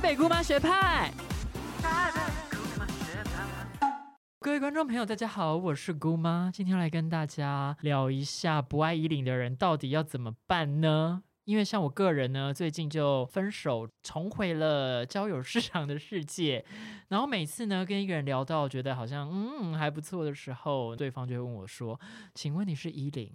北姑妈学派。各位观众朋友，大家好，我是姑妈，今天来跟大家聊一下不爱依领的人到底要怎么办呢？因为像我个人呢，最近就分手，重回了交友市场的世界。然后每次呢，跟一个人聊到觉得好像嗯还不错的时候，对方就会问我说：“请问你是依零？”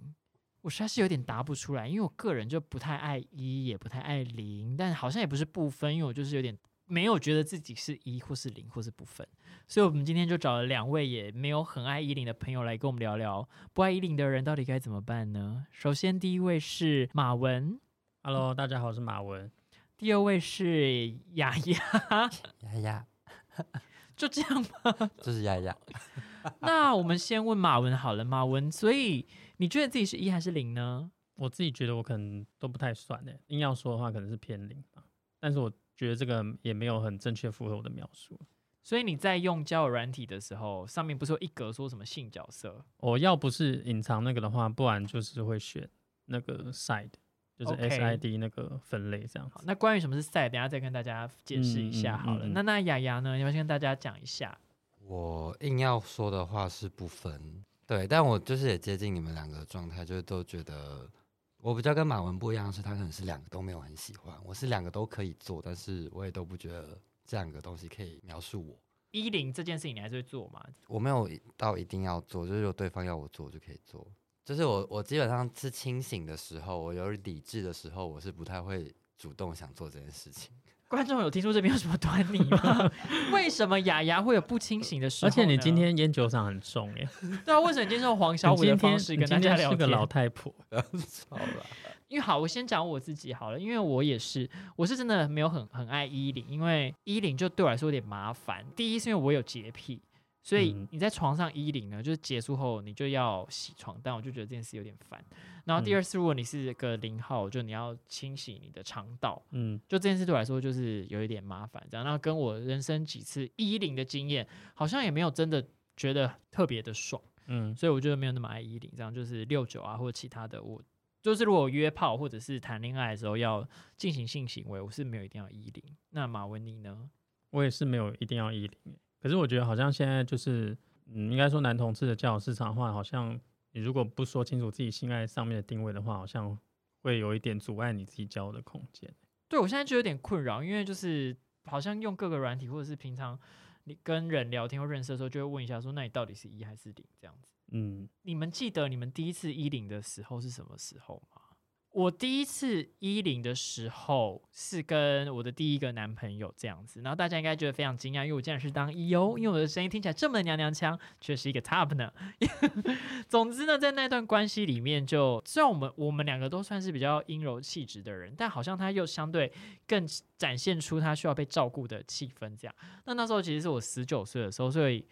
我实在是有点答不出来，因为我个人就不太爱一，也不太爱零，但好像也不是不分，因为我就是有点没有觉得自己是一或是零或是不分。所以，我们今天就找了两位也没有很爱依零的朋友来跟我们聊聊，不爱依零的人到底该怎么办呢？首先，第一位是马文。Hello，大家好，我是马文。第二位是雅雅，雅雅，就这样吗？就是雅雅。那我们先问马文好了，马文，所以你觉得自己是一还是零呢？我自己觉得我可能都不太算诶，硬要说的话，可能是偏零吧。但是我觉得这个也没有很正确符合我的描述。所以你在用交友软体的时候，上面不是有一格说什么性角色？我要不是隐藏那个的话，不然就是会选那个 side。就是 S I D 那个分类这样子。那关于什么是 side，，等下再跟大家解释一下好了。那那雅雅呢，要不要跟大家讲一下？我硬要说的话是不分，对，但我就是也接近你们两个状态，就是都觉得我比较跟马文不一样，是他可能是两个都没有很喜欢，我是两个都可以做，但是我也都不觉得这两个东西可以描述我。一零这件事情你还是会做吗？我没有到一定要做，就是有对方要我做就可以做。就是我，我基本上是清醒的时候，我有理智的时候，我是不太会主动想做这件事情。观众有听出这边有什么端倪吗？为什么雅雅会有不清醒的时候？而且你今天烟酒嗓很重耶。对啊，为什么你今天用黄小五的方式跟大家聊是？个老太婆，好了。因为好，我先讲我自己好了，因为我也是，我是真的没有很很爱衣领，因为衣领就对我来说有点麻烦。第一是因为我有洁癖。所以你在床上衣领呢，就是结束后你就要洗床单，我就觉得这件事有点烦。然后第二次，如果你是个零号，就你要清洗你的肠道，嗯，就这件事对我来说就是有一点麻烦。这样，那跟我人生几次衣领的经验，好像也没有真的觉得特别的爽，嗯，所以我觉得没有那么爱衣领。这样就是六九啊或者其他的，我就是如果约炮或者是谈恋爱的时候要进行性行为，我是没有一定要衣领。那马文妮呢？我也是没有一定要衣领。可是我觉得好像现在就是，嗯，应该说男同志的交友市场的话，好像你如果不说清楚自己性爱上面的定位的话，好像会有一点阻碍你自己交友的空间。对我现在就有点困扰，因为就是好像用各个软体或者是平常你跟人聊天或认识的时候，就会问一下说，那你到底是一还是零这样子？嗯，你们记得你们第一次一零的时候是什么时候吗？我第一次一零的时候是跟我的第一个男朋友这样子，然后大家应该觉得非常惊讶，因为我竟然是当一哦，因为我的声音听起来这么娘娘腔，却是一个 top 呢。总之呢，在那段关系里面，就虽然我们我们两个都算是比较阴柔气质的人，但好像他又相对更展现出他需要被照顾的气氛。这样，那那时候其实是我十九岁的时候，所以。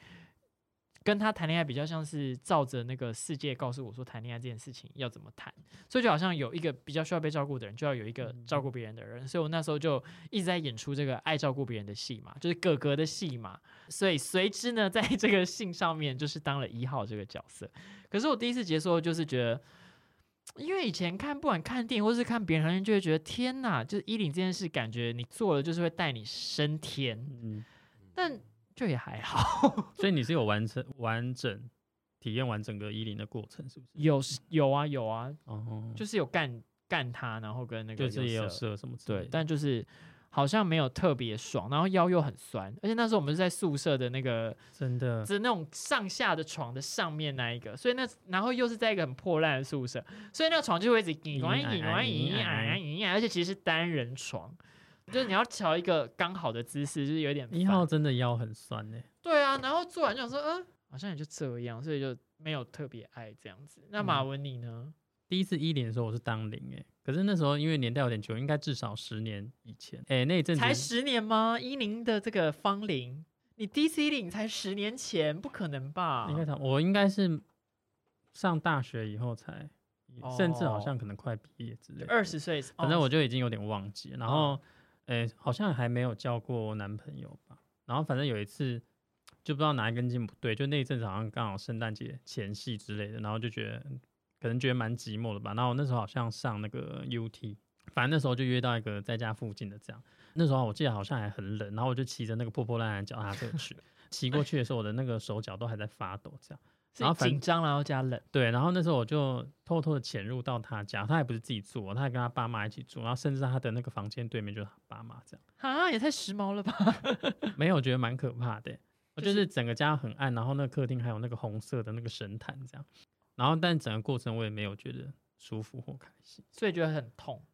跟他谈恋爱比较像是照着那个世界告诉我说谈恋爱这件事情要怎么谈，所以就好像有一个比较需要被照顾的人，就要有一个照顾别人的人，所以我那时候就一直在演出这个爱照顾别人的戏嘛，就是哥哥的戏嘛，所以随之呢，在这个信上面就是当了一号这个角色。可是我第一次结束就是觉得，因为以前看不管看电影或是看别人就会觉得天哪，就是依领这件事，感觉你做了就是会带你升天，嗯，但。就也还好，所以你是有完成完整体验完整个衣领的过程，是不是？有有啊有啊，哦，就是有干干他，然后跟那个就是也有射什么对，但就是好像没有特别爽，然后腰又很酸，而且那时候我们是在宿舍的那个真的，是那种上下的床的上面那一个，所以那然后又是在一个很破烂的宿舍，所以那个床就会一直隐完隐完隐隐隐隐隐，而且其实是单人床。就是你要调一个刚好的姿势，就是有点一号真的腰很酸呢。对啊，然后做完就想说，嗯，好像也就这样，所以就没有特别爱这样子。那马文你呢？第一次一零的时候我是当零哎，可是那时候因为年代有点久，应该至少十年以前。哎，那一阵才十年吗？一零的这个芳龄，你第一次一零才十年前，不可能吧？应该他，我应该是上大学以后才，甚至好像可能快毕业之类。二十岁，反正我就已经有点忘记，然后。哎，好像还没有交过男朋友吧？然后反正有一次，就不知道哪一根筋不对，就那一阵子好像刚好圣诞节前夕之类的，然后就觉得可能觉得蛮寂寞的吧。然后那时候好像上那个 UT，反正那时候就约到一个在家附近的这样。那时候我记得好像还很冷，然后我就骑着那个破破烂烂脚踏车去。骑过去的时候，我的那个手脚都还在发抖，这样。然后紧张，然后加冷。对，然后那时候我就偷偷的潜入到他家，他也不是自己住，他还跟他爸妈一起住，然后甚至他的那个房间对面就是他爸妈这样。啊，也太时髦了吧！没有，我觉得蛮可怕的。我就是整个家很暗，然后那个客厅还有那个红色的那个神坛这样。然后，但整个过程我也没有觉得舒服或开心，所以觉得很痛。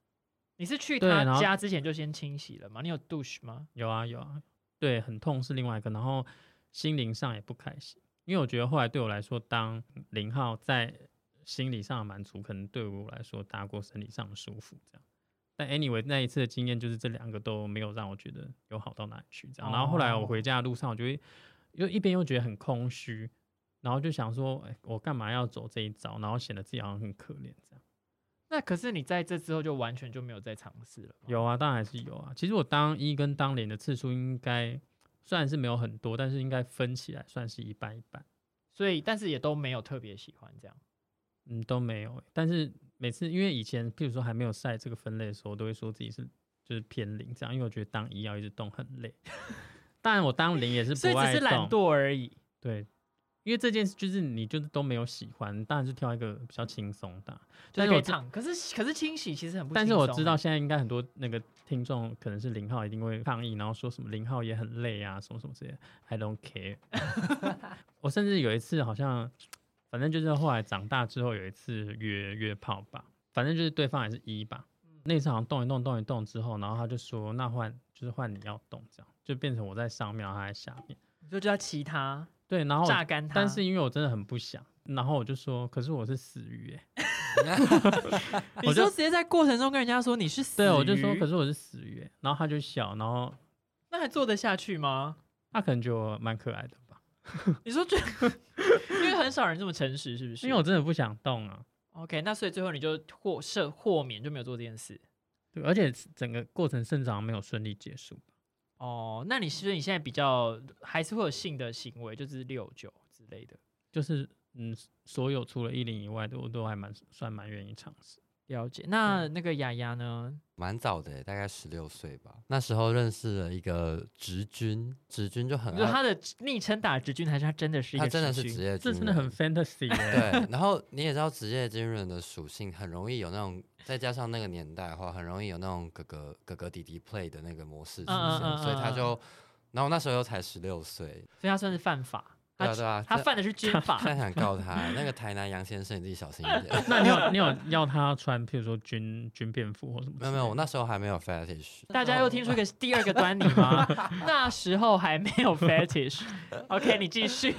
你是去他家之前就先清洗了吗？你有 douche 吗？有啊，有啊。对，很痛是另外一个，然后心灵上也不开心。因为我觉得后来对我来说，当零号在心理上的满足，可能对我来说大过生理上的舒服。这样，但 anyway 那一次的经验就是这两个都没有让我觉得有好到哪里去。这样，然后后来我回家的路上，我就会又一边又觉得很空虚，然后就想说，哎，我干嘛要走这一招？然后显得自己好像很可怜这样。那可是你在这之后就完全就没有再尝试了？有啊，当然还是有啊。其实我当一跟当零的次数应该。虽然是没有很多，但是应该分起来算是一半一半，所以但是也都没有特别喜欢这样，嗯，都没有。但是每次因为以前，譬如说还没有晒这个分类的时候，我都会说自己是就是偏零这样，因为我觉得当一要一直动很累。当然我当零也是不爱动，只是懒惰而已。对。因为这件事就是你就是都没有喜欢，当然是挑一个比较轻松的，就是可以唱。可是可是清洗其实很不。但是我知道现在应该很多那个听众可能是零号，一定会抗议，然后说什么零号也很累啊，什么什么之类。I don't care。我甚至有一次好像，反正就是后来长大之后有一次约约炮吧，反正就是对方还是一吧。那次好像动一动动一动之后，然后他就说那换就是换你要动，这样就变成我在上面，他在下面，就叫其他。对，然后榨干它。但是因为我真的很不想，然后我就说，可是我是死鱼哎。你就直接在过程中跟人家说你是死鱼。对，我就说，可是我是死鱼哎。然后他就笑，然后那还做得下去吗？他可能觉得我蛮可爱的吧。你说这，因为很少人这么诚实，是不是？因为我真的不想动啊。OK，那所以最后你就获赦豁免，就没有做这件事。对，而且整个过程甚至没有顺利结束。哦，那你是不是你现在比较还是会有性的行为，就是六九之类的，就是嗯，所有除了一零以外的，我都还蛮算蛮愿意尝试。了解，那那个雅雅呢？蛮早的，大概十六岁吧。那时候认识了一个直军，直军就很，就他的昵称打直军，还是他真的是一个他真的是职业军人，这真的很 fantasy。对，然后你也知道职业军人的属性，很容易有那种，再加上那个年代的话，很容易有那种哥哥哥哥弟弟 play 的那个模式出现，所以他就，然后那时候又才十六岁，所以他算是犯法。对啊对啊，他犯的是军法。现在想告他，那个台南杨先生，你自己小心一点。那你有你有要他穿，譬如说军军便服或什么？没有没有，我那时候还没有 fetish。大家又听出一个第二个端倪吗？那时候还没有 fetish。OK，你继续。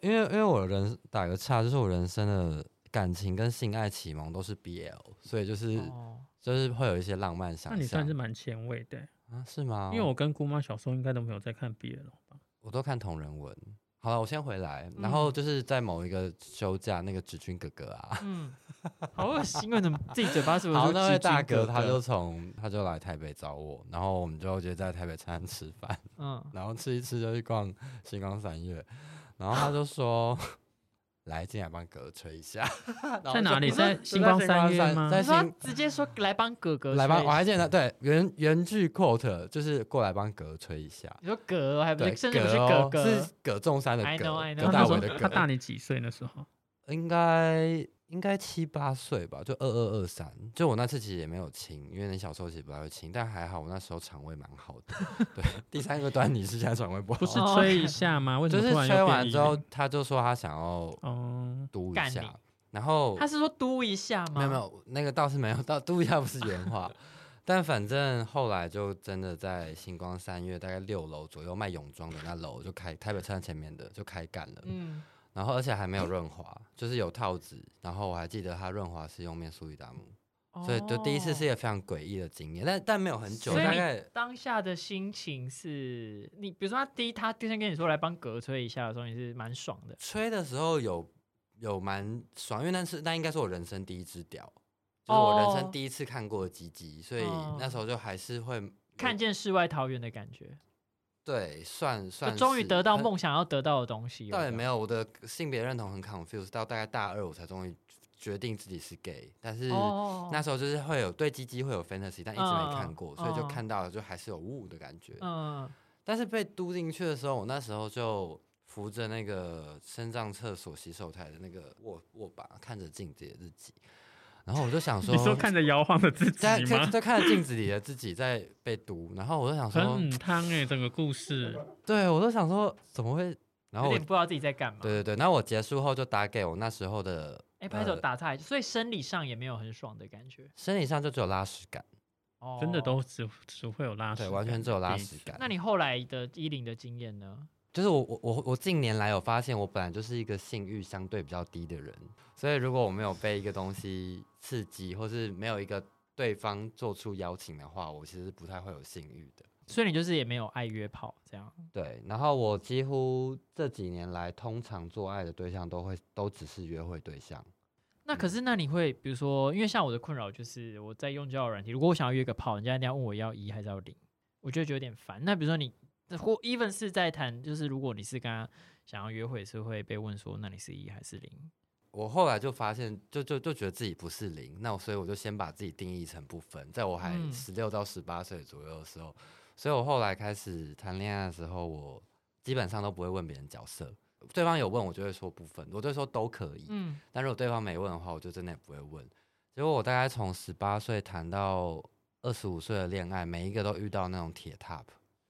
因为因为我人打个岔，就是我人生的感情跟性爱启蒙都是 BL，所以就是就是会有一些浪漫想象。那你算是蛮前卫的啊？是吗？因为我跟姑妈小时候应该都没有在看 BL 吧？我都看同人文。好了，我先回来，然后就是在某一个休假，那个芷君哥哥啊，嗯，好恶心啊！怎么自己嘴巴是不是？好，那位大哥他就从他就来台北找我，然后我们就直接在台北餐厅吃饭，嗯，然后吃一吃就去逛星光三月，然后他就说。来进来帮哥哥吹一下，在哪里？在星光三月吗？在星直接说来帮哥哥来帮，我还记得对原原句 quote 就是过来帮哥哥吹一下。你说哥还不是甚至不是哥哥，是葛仲山的葛，葛大伟的葛。他大你几岁那时候？应该。应该七八岁吧，就二二二三。就我那次其实也没有亲，因为你小时候其实不太会亲，但还好我那时候肠胃蛮好的。对，第三个端倪是现在肠胃不好。不是吹一下吗？为什么就是吹完之后，他就说他想要嘟一下，然后他是说嘟一下吗？没有没有，那个倒是没有，到嘟一下不是原话。但反正后来就真的在星光三月大概六楼左右卖泳装的那楼就开台北车站前面的就开干了。嗯。然后而且还没有润滑，就是有套子。然后我还记得它润滑是用面苏里达姆，所以就第一次是一个非常诡异的经验。但但没有很久，大概当下的心情是你，比如说他第一他第一天跟你说来帮隔吹一下的时候，你是蛮爽的。吹的时候有有蛮爽，因为那是那应该是我人生第一只屌，就是我人生第一次看过的鸡鸡，所以那时候就还是会看见世外桃源的感觉。对，算算终于得到梦想要得到的东西。倒也没有，我的性别认同很 confused，到大概大二我才终于决定自己是 gay，但是那时候就是会有对鸡鸡会有 fantasy，但一直没看过，所以就看到了就还是有雾的感觉。嗯，但是被嘟进去的时候，我那时候就扶着那个身障厕所洗手台的那个握握把，看着镜子的自己，然后我就想说，你说看着摇晃的自己在在看着镜子里的自己在被读，然后我就想说，很汤哎，整个故事，对我都想说怎么会，然后我不知道自己在干嘛。对对对，然后我结束后就打给我那时候的。哎，拍手打菜，所以生理上也没有很爽的感觉。生理上就只有拉屎感，哦，真的都只只会有拉屎，对，完全只有拉屎感。那你后来的衣领的经验呢？就是我我我我近年来有发现，我本来就是一个性欲相对比较低的人，所以如果我没有被一个东西刺激，或是没有一个对方做出邀请的话，我其实不太会有性欲的。所以你就是也没有爱约炮这样。对，然后我几乎这几年来，通常做爱的对象都会都只是约会对象。那可是那你会比如说，因为像我的困扰就是我在用交友软体，如果我想要约个炮，人家一定要问我要一还是要零，我觉得有点烦。那比如说你或 even 是在谈，就是如果你是跟他想要约会，是会被问说，那你是一还是零？我后来就发现，就就就觉得自己不是零，那所以我就先把自己定义成不分，在我还十六到十八岁左右的时候。所以我后来开始谈恋爱的时候，我基本上都不会问别人角色，对方有问我就会说不分，我就说都可以。嗯，但如果对方没问的话，我就真的也不会问。结果我大概从十八岁谈到二十五岁的恋爱，每一个都遇到那种铁 top，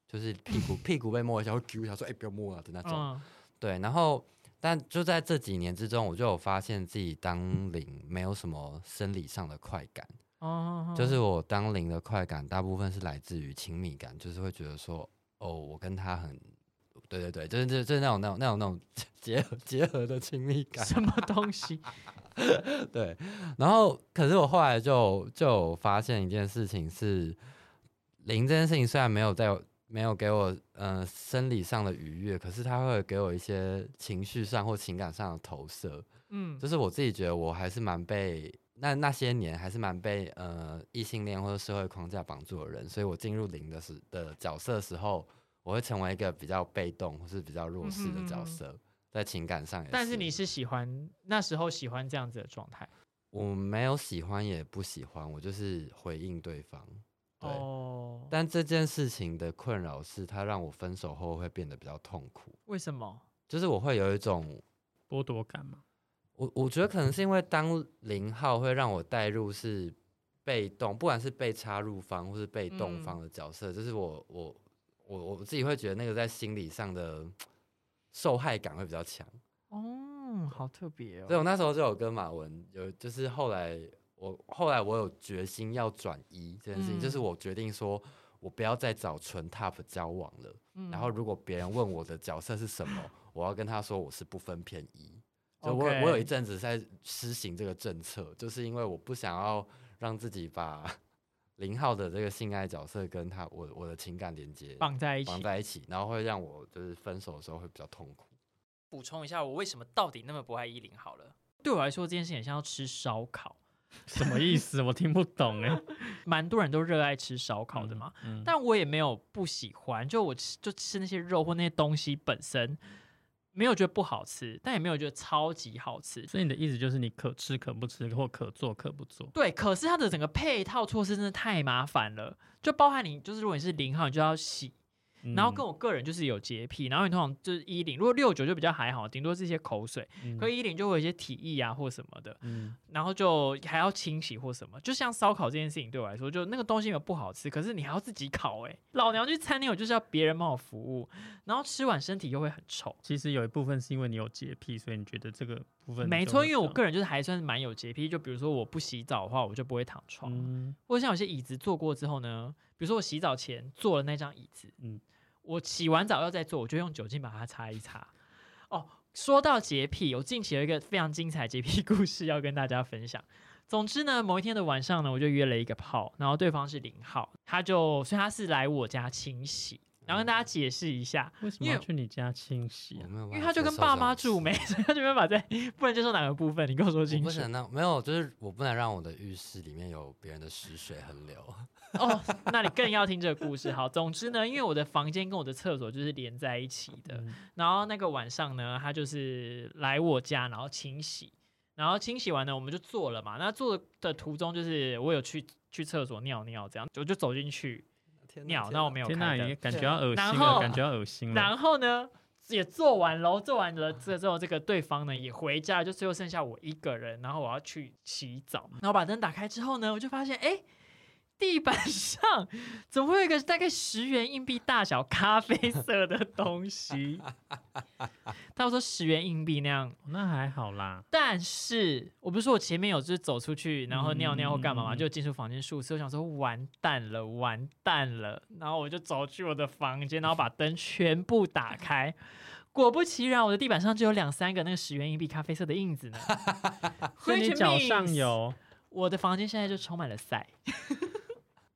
就是屁股 屁股被摸一下会揪一下，说哎不要摸啊的那种。对，然后但就在这几年之中，我就有发现自己当零没有什么生理上的快感。哦，就是我当零的快感，大部分是来自于亲密感，就是会觉得说，哦，我跟他很，对对对，就是就就是那种那种那种那种结合结合的亲密感。什么东西？对，然后可是我后来就就发现一件事情是，零这件事情虽然没有在没有给我呃生理上的愉悦，可是它会给我一些情绪上或情感上的投射。嗯，就是我自己觉得我还是蛮被。那那些年还是蛮被呃异性恋或者社会框架绑住的人，所以我进入零的时的角色时候，我会成为一个比较被动或是比较弱势的角色，在情感上也。但是你是喜欢那时候喜欢这样子的状态？我没有喜欢也不喜欢，我就是回应对方。哦。但这件事情的困扰是，它让我分手后会变得比较痛苦。为什么？就是我会有一种剥夺感吗？我我觉得可能是因为当零号会让我带入是被动，不管是被插入方或是被动方的角色，就是我我我我自己会觉得那个在心理上的受害感会比较强。哦，好特别哦。所以我那时候就有跟马文有，就是后来我后来我有决心要转移这件事情，就是我决定说我不要再找纯 top 交往了。然后如果别人问我的角色是什么，我要跟他说我是不分偏一。就我我有一阵子在施行这个政策，就是因为我不想要让自己把 零号的这个性爱角色跟他我我的情感连接绑在一起，绑在一起，然后会让我就是分手的时候会比较痛苦。补充一下，我为什么到底那么不爱依零？好了，对我来说这件事情像要吃烧烤，什么意思？我听不懂哎。蛮多人都热爱吃烧烤的嘛，但我也没有不喜欢，就我吃就吃那些肉或那些东西本身。没有觉得不好吃，但也没有觉得超级好吃。所以你的意思就是你可吃可不吃，或可做可不做。对，可是它的整个配套措施真的太麻烦了，就包含你就是如果你是零号，你就要洗。然后跟我个人就是有洁癖，然后你通常就是衣领，如果六九就比较还好，顶多是一些口水，可衣领就会有一些体液啊或什么的，然后就还要清洗或什么。就像烧烤这件事情对我来说，就那个东西有不好吃，可是你还要自己烤哎。老娘去餐厅，我就是要别人帮我服务，然后吃完身体又会很臭。其实有一部分是因为你有洁癖，所以你觉得这个部分没错。因为我个人就是还算是蛮有洁癖，就比如说我不洗澡的话，我就不会躺床，或者像有些椅子坐过之后呢，比如说我洗澡前坐了那张椅子，嗯。我洗完澡要再坐，我就用酒精把它擦一擦。哦，说到洁癖，我近期有一个非常精彩洁癖故事要跟大家分享。总之呢，某一天的晚上呢，我就约了一个炮，然后对方是零号，他就所以他是来我家清洗。然后跟大家解释一下，为什么要去你家清洗？因为他就跟爸妈住没，所以他就没办法在不能接受哪个部分。你跟我说清楚。不能让没有，就是我不能让我的浴室里面有别人的屎水横流。哦，那你更要听这个故事。好，总之呢，因为我的房间跟我的厕所就是连在一起的，然后那个晚上呢，他就是来我家，然后清洗。然后清洗完呢，我们就做了嘛。那做的途中就是我有去去厕所尿尿，这样我就走进去尿，那我没有开灯，感觉要恶心了，感觉要恶心了。然后呢？也做完了，做完了这之后，这个对方呢也回家，就最后剩下我一个人，然后我要去洗澡，然后把灯打开之后呢，我就发现，哎。地板上 怎么会有一个大概十元硬币大小咖啡色的东西？他说十元硬币那样，那还好啦。但是我不是说我前面有就是走出去，然后尿尿或干嘛嘛，就进出房间数次，我想说完蛋了，完蛋了。然后我就走去我的房间，然后把灯全部打开，果不其然，我的地板上就有两三个那个十元硬币咖啡色的印子呢。所以你脚上有，我的房间现在就充满了塞。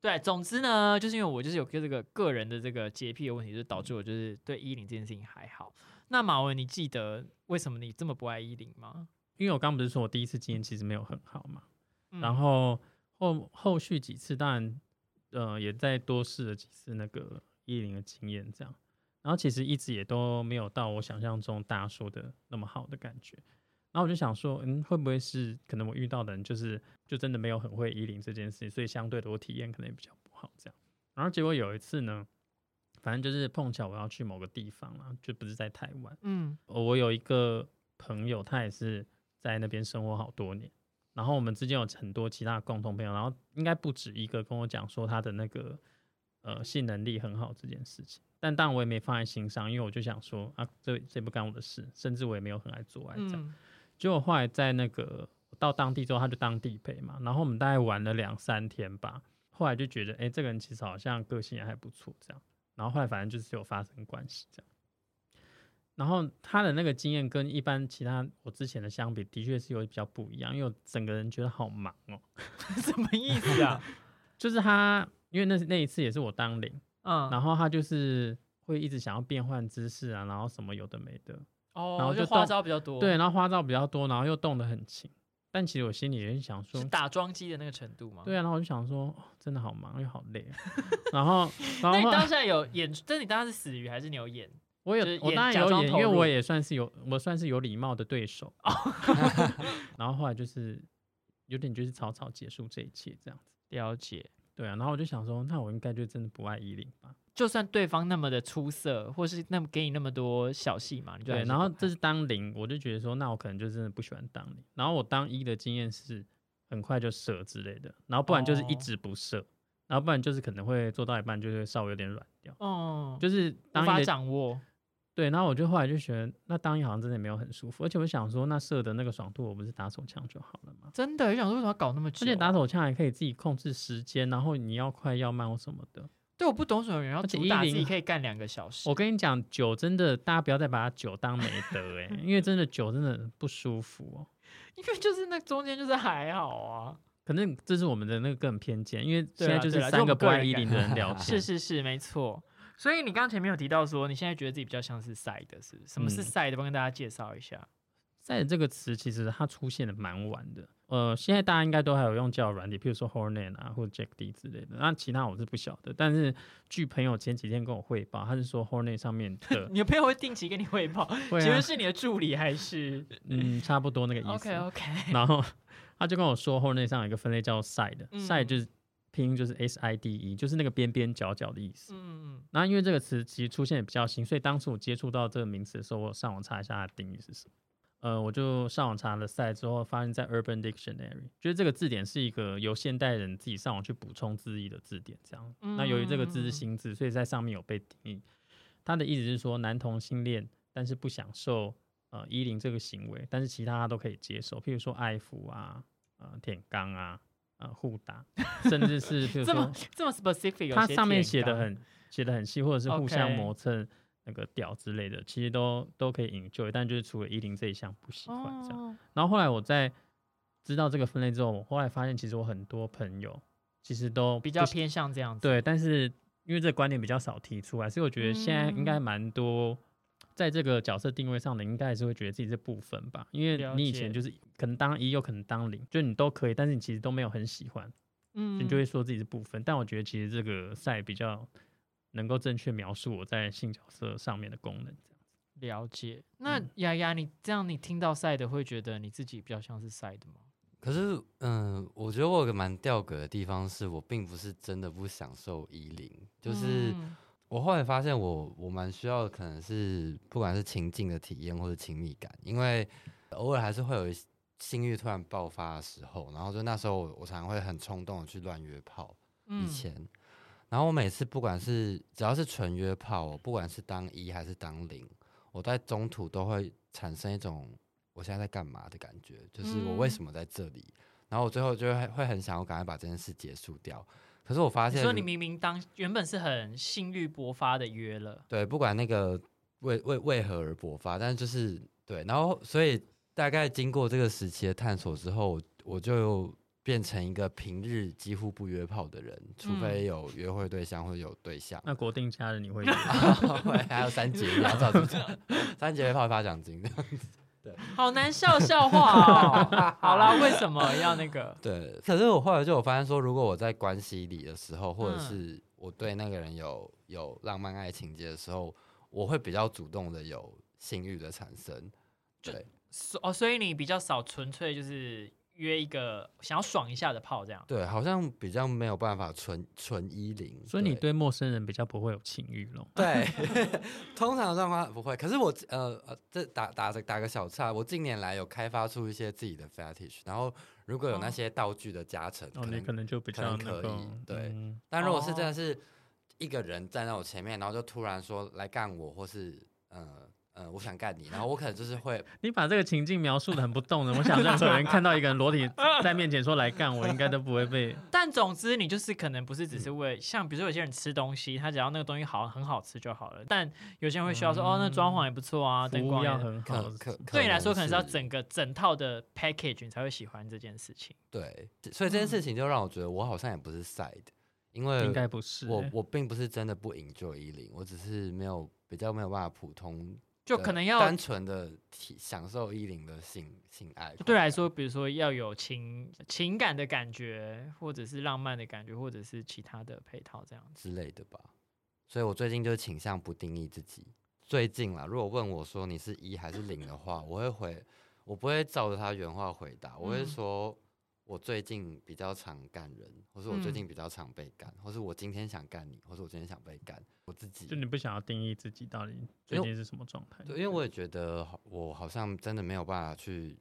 对，总之呢，就是因为我就是有个这个个人的这个洁癖的问题，就导致我就是对衣领这件事情还好。那马文，你记得为什么你这么不爱衣领吗？因为我刚不是说我第一次经验其实没有很好嘛，然后后后续几次当然呃也再多试了几次那个衣领的经验，这样，然后其实一直也都没有到我想象中大家说的那么好的感觉。然后我就想说，嗯，会不会是可能我遇到的人就是就真的没有很会衣领这件事情，所以相对的我体验可能也比较不好这样。然后结果有一次呢，反正就是碰巧我要去某个地方了，就不是在台湾，嗯，我有一个朋友，他也是在那边生活好多年，然后我们之间有很多其他共同朋友，然后应该不止一个跟我讲说他的那个呃性能力很好这件事情，但当然我也没放在心上，因为我就想说啊，这这不干我的事，甚至我也没有很爱做爱这样。结果后来在那个到当地之后，他就当地陪嘛，然后我们大概玩了两三天吧。后来就觉得，哎，这个人其实好像个性也还不错，这样。然后后来反正就是有发生关系这样。然后他的那个经验跟一般其他我之前的相比，的确是有比较不一样，因为我整个人觉得好忙哦。什么意思啊？就是他，因为那那一次也是我当领，嗯，然后他就是会一直想要变换姿势啊，然后什么有的没的。哦，然后就花招比较多，对，然后花招比较多，然后又动得很勤，但其实我心里也是想说，是打桩机的那个程度吗？对啊，然后我就想说，真的好忙又好累，然后，那你当下有演？但你当时是死鱼还是你有演？我有，我当然有演，因为我也算是有，我算是有礼貌的对手。然后后来就是有点就是草草结束这一切这样子，了解。对啊，然后我就想说，那我应该就真的不爱依林吧。就算对方那么的出色，或是那么给你那么多小戏嘛，对。然后这是当零，我就觉得说，那我可能就真的不喜欢当零。然后我当一的经验是很快就射之类的，然后不然就是一直不射，然后不然就是可能会做到一半就会稍微有点软掉。哦，就是无法掌握。对，然后我就后来就觉得，那当一好像真的没有很舒服，而且我想说，那射的那个爽度，我不是打手枪就好了吗？真的，我想说为什么要搞那么久？而且打手枪还可以自己控制时间，然后你要快要慢或什么的。对，我不懂什么人要主打自己可以干两个小时。我跟你讲，酒真的，大家不要再把它酒当美德哎，因为真的酒真的不舒服哦。因为就是那中间就是还好啊。可能这是我们的那个个人偏见，因为现在就是三个不爱依林的人聊 天。是是是，没错。所以你刚刚前面有提到说，你现在觉得自己比较像是赛的，是什么是赛的？帮跟大家介绍一下。赛的这个词其实它出现的蛮晚的。呃，现在大家应该都还有用交友软体，譬如说 Hornet 啊，或者 Jack D 之类的。那其他我是不晓得，但是据朋友前几天跟我汇报，他是说 Hornet 上面的，你的朋友会定期跟你汇报，请问是你的助理还是？嗯，差不多那个意思。OK OK。然后他就跟我说，Hornet 上有一个分类叫 Side，Side 就是拼音就是 S I D E，就是那个边边角角的意思。嗯嗯。那因为这个词其实出现也比较新，所以当初我接触到这个名词的时候，我上网查一下它的定义是什么。呃，我就上网查了赛之后，发现在 Urban Dictionary，觉得这个字典是一个由现代人自己上网去补充字义的字典，这样。那由于这个字是新字，所以在上面有被定义。他的意思是说，男同性恋，但是不享受呃衣领这个行为，但是其他他都可以接受，譬如说爱抚啊、呃舔肛啊、呃互打，甚至是譬如说这么 specific，它上面写的很写的很细，或者是互相磨蹭。那个屌之类的，其实都都可以引咎，但就是除了一零这一项不喜欢这样。然后后来我在知道这个分类之后，我后来发现其实我很多朋友其实都比较偏向这样子。对，但是因为这个观点比较少提出来，所以我觉得现在应该蛮多在这个角色定位上的，应该还是会觉得自己是部分吧。因为你以前就是可能当一，有可能当零，就你都可以，但是你其实都没有很喜欢，嗯，你就会说自己是部分。但我觉得其实这个赛比较。能够正确描述我在性角色上面的功能，这样子了解。那丫丫，你这样你听到赛的会觉得你自己比较像是赛的吗？可是，嗯，我觉得我有个蛮吊格的地方，是我并不是真的不享受一零，就是我后来发现，我我蛮需要，可能是不管是情境的体验或者亲密感，因为偶尔还是会有性欲突然爆发的时候，然后就那时候我常常会很冲动的去乱约炮，以前，然后我每次不管是只要是纯约炮，不管是当一还是当零，我在中途都会产生一种。我现在在干嘛的感觉，就是我为什么在这里？然后我最后就会会很想要赶快把这件事结束掉。可是我发现，说你明明当原本是很性欲勃发的约了，对，不管那个为为为何而勃发，但是就是对，然后所以大概经过这个时期的探索之后，我就变成一个平日几乎不约炮的人，除非有约会对象或者有对象。那国定假日你会？会，还有三节 要照出场，三节炮发奖金这样子。好难笑笑话哦。好啦，为什么要那个？对，可是我后来就有发现说，如果我在关系里的时候，或者是我对那个人有有浪漫爱情节的时候，我会比较主动的有性欲的产生。对，哦，所以你比较少纯粹就是。约一个想要爽一下的炮，这样对，好像比较没有办法纯纯一零，所以你对陌生人比较不会有情欲咯。对，通常状况不会。可是我呃呃，这打打着打个小岔，我近年来有开发出一些自己的 fetish，然后如果有那些道具的加成，哦，你可能就比较可以。对，但如果是真的是一个人站在我前面，然后就突然说来干我，或是呃。嗯，我想干你，然后我可能就是会，你把这个情境描述的很不动人。我想任何人看到一个人裸体在面前说来干我，应该都不会被。但总之，你就是可能不是只是为像，比如说有些人吃东西，他只要那个东西好很好吃就好了。但有些人会需要说，哦，那装潢也不错啊，灯光要很好。对你来说，可能是要整个整套的 package 你才会喜欢这件事情。对，所以这件事情就让我觉得我好像也不是 side，因为应该不是我，我并不是真的不 enjoy 一零，我只是没有比较没有办法普通。就可能要单纯的体享受依林的性性爱，对来说，比如说要有情情感的感觉，或者是浪漫的感觉，或者是其他的配套这样之类的吧。所以我最近就倾向不定义自己。最近啦，如果问我说你是一还是零的话，我会回，我不会照着他原话回答，我会说。我最近比较常干人，或是我最近比较常被干，或是我今天想干你，或是我今天想被干，我自己就你不想要定义自己到底最近是什么状态？对，因为我也觉得我好像真的没有办法去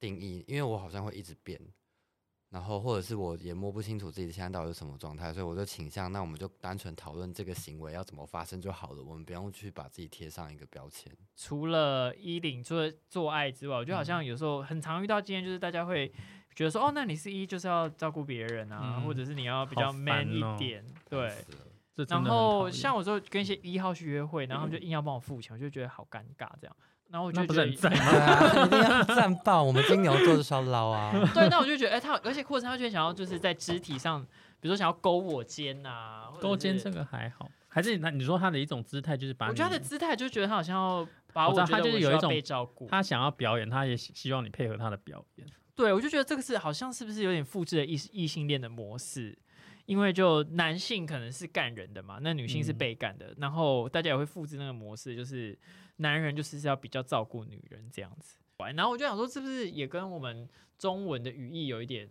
定义，因为我好像会一直变，然后或者是我也摸不清楚自己现在到底是什么状态，所以我就倾向那我们就单纯讨论这个行为要怎么发生就好了，我们不用去把自己贴上一个标签。除了衣领，除了做爱之外，我觉得好像有时候很常遇到今天就是大家会。觉得说哦，那你是一就是要照顾别人啊，或者是你要比较 man 一点，对。然后像我说跟一些一号去约会，然后他们就硬要帮我付钱，我就觉得好尴尬这样。然后我就觉得一定要赞爆，我们金牛座就是要捞啊。对，那我就觉得哎，他而且或者他就想要就是在肢体上，比如说想要勾我肩呐，勾肩这个还好，还是那你说他的一种姿态就是把，我觉得他的姿态就觉得他好像要把我，他就是有一种被照顾，他想要表演，他也希望你配合他的表演。对，我就觉得这个是好像是不是有点复制了异异性恋的模式，因为就男性可能是干人的嘛，那女性是被干的，然后大家也会复制那个模式，就是男人就是要比较照顾女人这样子。然后我就想说，是不是也跟我们中文的语义有一点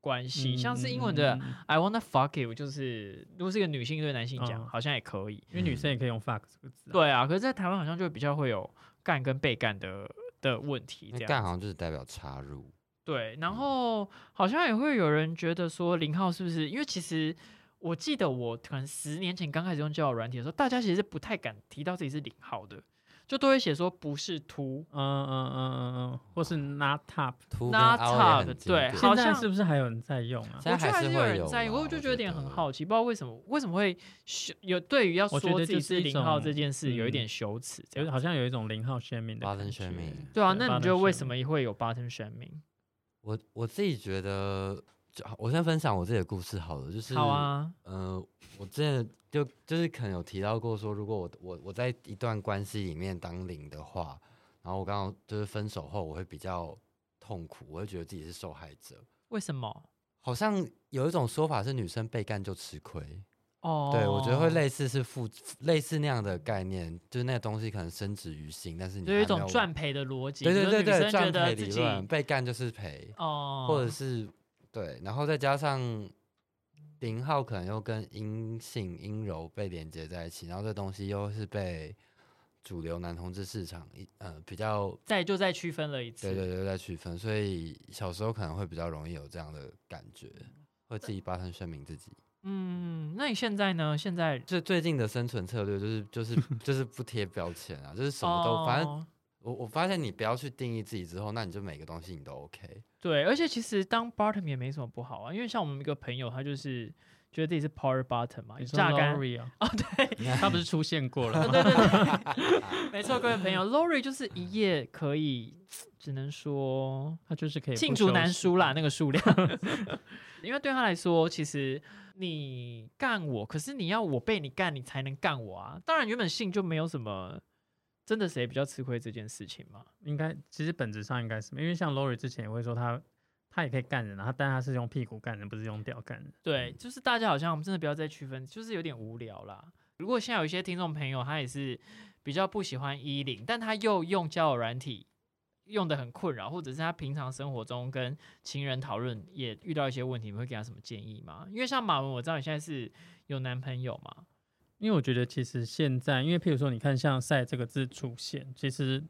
关系？像是英文的 "I wanna fuck you"，就是如果是一个女性对男性讲，好像也可以，因为女生也可以用 fuck 这个字。对啊，可是，在台湾好像就比较会有干跟被干的的问题这样。干好像就是代表插入。对，然后好像也会有人觉得说零号是不是？因为其实我记得我可能十年前刚开始用交友软体的时候，大家其实是不太敢提到自己是零号的。就都会写说不是 two，嗯嗯嗯嗯嗯，或是 not top，not top，对，现在是不是还有人在用啊？现在还是有人在用，我就觉得有点很好奇，不知道为什么为什么会有对于要说自己是零号这件事有一点羞耻，就好像有一种零号宣明的八分宣明。对啊，那你觉得为什么会有八分宣明？我我自己觉得，就我先分享我自己的故事好了，就是好啊，呃，我之前就就是可能有提到过，说如果我我我在一段关系里面当零的话，然后我刚刚就是分手后，我会比较痛苦，我会觉得自己是受害者。为什么？好像有一种说法是女生被干就吃亏哦，对，我觉得会类似是复类似那样的概念，就是那个东西可能升值于心，但是你有一种赚赔的逻辑，对对对对，赚赔理论，被干就是赔哦，或者是对，然后再加上零号可能又跟阴性阴柔被连接在一起，然后这东西又是被主流男同志市场一呃比较再就再区分了一次，对对对，再区分，所以小时候可能会比较容易有这样的感觉，会自己八成声明自己。嗯，那你现在呢？现在就最近的生存策略就是就是 就是不贴标签啊，就是什么都反正我我发现你不要去定义自己之后，那你就每个东西你都 OK。对，而且其实当 bottom 也没什么不好啊，因为像我们一个朋友，他就是觉得自己是 power button 嘛，榨干啊。哦，对，他不是出现过了？对对对，没错，各位朋友，Lori 就是一夜可以，只能说他就是可以罄竹难书啦，那个数量。因为对他来说，其实你干我，可是你要我被你干，你才能干我啊。当然，原本性就没有什么真的谁比较吃亏这件事情嘛。应该其实本质上应该是，因为像 Lori 之前也会说他他也可以干人啊，但他是用屁股干人，不是用屌干人。对，就是大家好像我们真的不要再区分，就是有点无聊啦。如果现在有一些听众朋友，他也是比较不喜欢衣领，但他又用交友软体。用的很困扰，或者是他平常生活中跟情人讨论也遇到一些问题，你会给他什么建议吗？因为像马文，我知道你现在是有男朋友嘛。因为我觉得其实现在，因为譬如说，你看像“赛”这个字出现，其实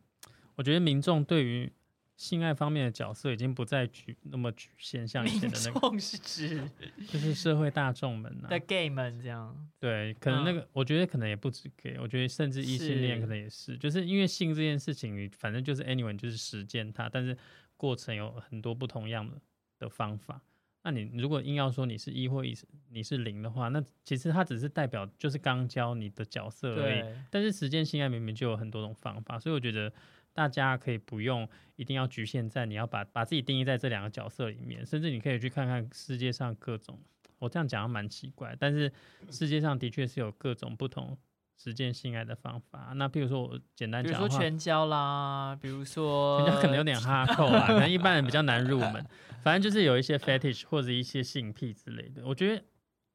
我觉得民众对于。性爱方面的角色已经不再局那么局限，像以前的那个是指就是社会大众们呐，的 gay 们这样。对，可能那个我觉得可能也不止 gay，我觉得甚至异性恋可能也是，就是因为性这件事情，反正就是 anyone 就是实践它，但是过程有很多不同样的的方法。那你如果硬要说你是一或一，你是零的话，那其实它只是代表就是刚教你的角色而已。但是实践性爱明明就有很多种方法，所以我觉得。大家可以不用一定要局限在你要把把自己定义在这两个角色里面，甚至你可以去看看世界上各种。我这样讲蛮奇怪，但是世界上的确是有各种不同实践性爱的方法。那比如说我简单讲，比如说全交啦，比如说全交可能有点哈扣啊，可能一般人比较难入门。反正就是有一些 fetish 或者一些性癖之类的。我觉得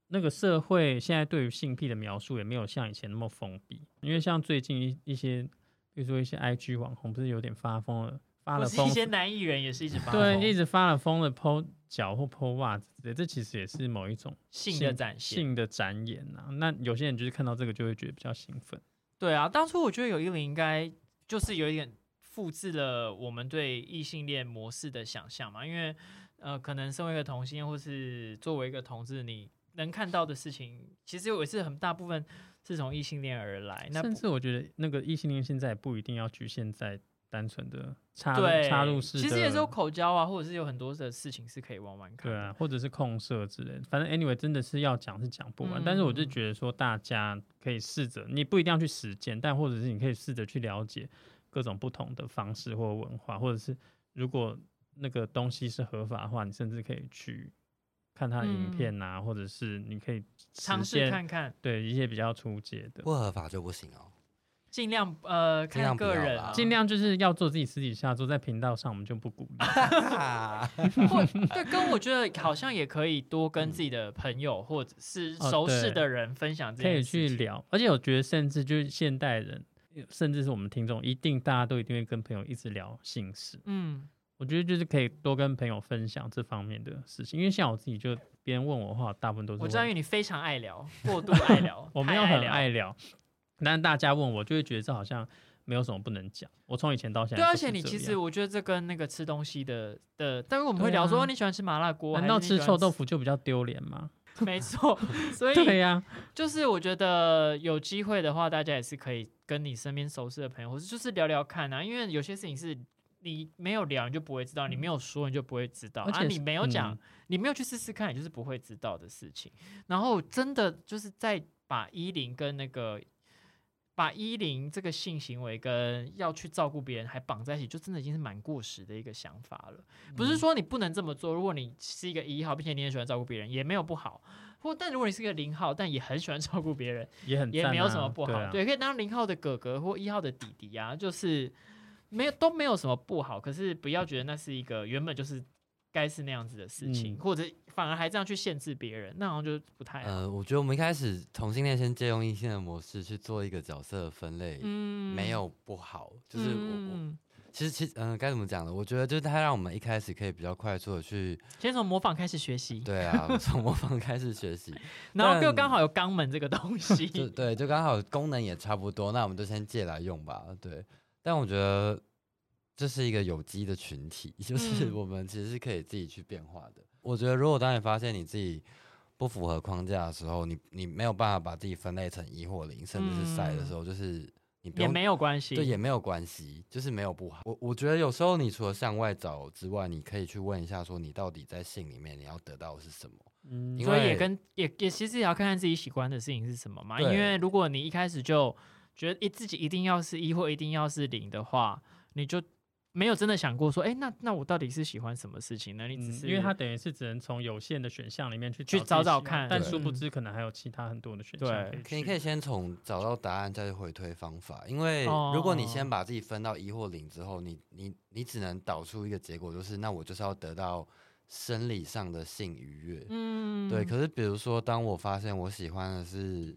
那个社会现在对于性癖的描述也没有像以前那么封闭，因为像最近一一些。比如说一些 IG 网红不是有点发疯了，发了疯。一些男艺人也是一直发对，一直发了疯的剖脚或剖袜子之类，这其实也是某一种性的展现、性的展演呐。那有些人就是看到这个就会觉得比较兴奋。对啊，当初我觉得有一零应该就是有一点复制了我们对异性恋模式的想象嘛，因为呃，可能身为一个同性或是作为一个同志，你能看到的事情，其实也是很大部分。是从异性恋而来，那甚至我觉得那个异性恋现在不一定要局限在单纯的插插入式，其实也是有口交啊，或者是有很多的事情是可以玩玩看。对啊，或者是控射之类，反正 anyway 真的是要讲是讲不完。但是我就觉得说，大家可以试着，你不一定要去实践，但或者是你可以试着去了解各种不同的方式或文化，或者是如果那个东西是合法的话，你甚至可以去。看他的影片呐，或者是你可以尝试看看，对一些比较初阶的，不合法就不行哦。尽量呃看个人，尽量就是要做自己私底下做，在频道上我们就不鼓励。对，跟我觉得好像也可以多跟自己的朋友或者是熟识的人分享，可以去聊。而且我觉得，甚至就是现代人，甚至是我们听众，一定大家都一定会跟朋友一直聊性事。嗯。我觉得就是可以多跟朋友分享这方面的事情，因为像我自己，就别人问我的话，大部分都是我知道，因为你非常爱聊，过度爱聊，我没有很爱聊，但是大家问我，就会觉得这好像没有什么不能讲。我从以前到现在，对，而且你其实我觉得这跟那个吃东西的的，但是我们会聊说你喜欢吃麻辣锅，难道吃臭豆腐就比较丢脸吗？没错，所以 对呀，就是我觉得有机会的话，大家也是可以跟你身边熟识的朋友，或者就是聊聊看啊，因为有些事情是。你没有聊，你就不会知道；你没有说，你就不会知道。啊，你没有讲，你没有去试试看，你就是不会知道的事情。然后，真的就是在把一零跟那个把一零这个性行为跟要去照顾别人还绑在一起，就真的已经是蛮过时的一个想法了。不是说你不能这么做，如果你是一个一号，并且你也喜欢照顾别人，也没有不好。或但如果你是个零号，但也很喜欢照顾别人，也很也没有什么不好。对，可以当零号的哥哥或一号的弟弟啊，就是。没有都没有什么不好，可是不要觉得那是一个原本就是该是那样子的事情，或者反而还这样去限制别人，那好像就不太……呃，我觉得我们一开始同性恋先借用异性的模式去做一个角色的分类，嗯，没有不好，就是我其实其实嗯，该怎么讲呢？我觉得就是它让我们一开始可以比较快速的去先从模仿开始学习，对啊，从模仿开始学习，然后又刚好有肛门这个东西，对，就刚好功能也差不多，那我们就先借来用吧，对。但我觉得。这是一个有机的群体，就是我们其实是可以自己去变化的。我觉得，如果当你发现你自己不符合框架的时候，你你没有办法把自己分类成一或零，甚至是赛的时候，就是你也没有关系，对，也没有关系，就是没有不好。我我觉得有时候你除了向外找之外，你可以去问一下，说你到底在性里面你要得到的是什么？嗯，所以也跟也也其实也要看看自己喜欢的事情是什么嘛。因为如果你一开始就觉得一自己一定要是一或一定要是零的话，你就。没有真的想过说，哎，那那我到底是喜欢什么事情呢？你只是因为他等于是只能从有限的选项里面去去找找看，但殊不知可能还有其他很多的选项。对，可以可以先从找到答案再回推方法，因为如果你先把自己分到一或零之后，你你你只能导出一个结果，就是那我就是要得到生理上的性愉悦。嗯，对。可是比如说，当我发现我喜欢的是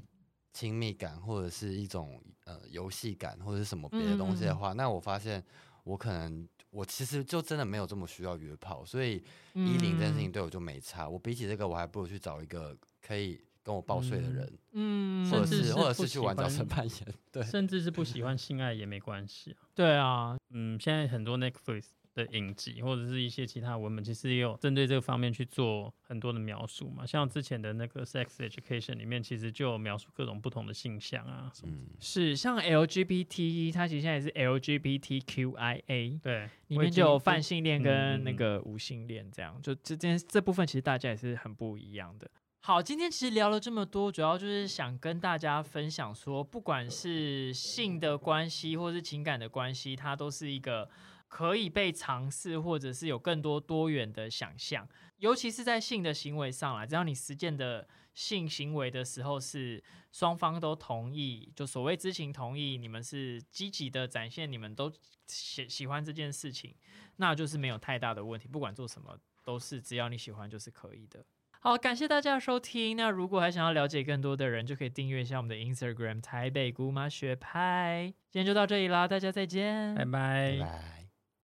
亲密感，或者是一种呃游戏感，或者是什么别的东西的话，那我发现。我可能我其实就真的没有这么需要约炮，所以一零这件事情对我就没差。我比起这个，我还不如去找一个可以跟我报税的人，嗯，或者是或者是去玩角色扮演，对，甚至是不喜欢性爱也没关系啊。对啊，嗯，现在很多 Netflix。的影集或者是一些其他文本，其实也有针对这个方面去做很多的描述嘛。像之前的那个《Sex Education》里面，其实就有描述各种不同的性向啊。嗯，是像 LGBT，它其实现在也是 LGBTQIA，对，里面就有泛性恋跟那个无性恋这样。就这件这部分，其实大家也是很不一样的。好，今天其实聊了这么多，主要就是想跟大家分享说，不管是性的关系或是情感的关系，它都是一个。可以被尝试，或者是有更多多元的想象，尤其是在性的行为上来，只要你实践的性行为的时候是双方都同意，就所谓知情同意，你们是积极的展现，你们都喜喜欢这件事情，那就是没有太大的问题。不管做什么，都是只要你喜欢就是可以的。好，感谢大家的收听。那如果还想要了解更多的人，就可以订阅一下我们的 Instagram 台北姑妈学派。今天就到这里啦，大家再见，拜拜。